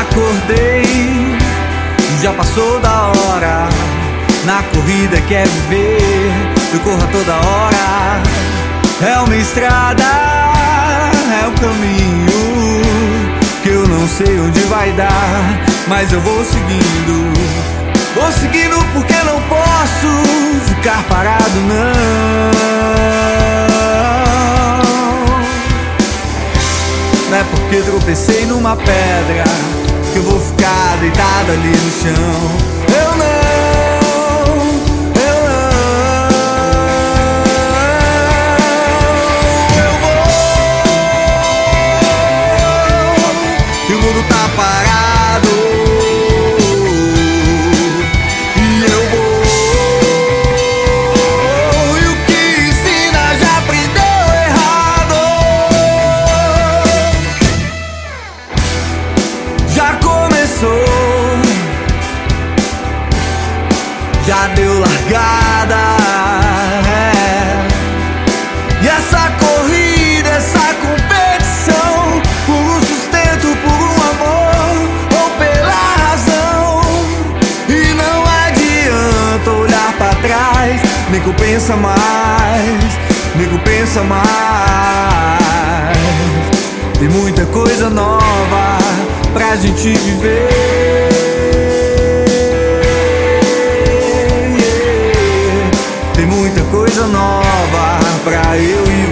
Acordei, já passou da hora. Na corrida quer viver, eu corro a toda hora. É uma estrada, é o caminho que eu não sei onde vai dar, mas eu vou seguindo. Vou seguindo porque não posso ficar parado, não. Não é porque tropecei numa pedra que eu vou ficar deitado ali no chão. Já deu largada. é. E essa corrida, essa competição, por um sustento, por um amor ou pela razão. E não adianta olhar pra trás, nem compensa mais, nem compensa mais. Tem muita coisa nova pra gente viver. Pra eu e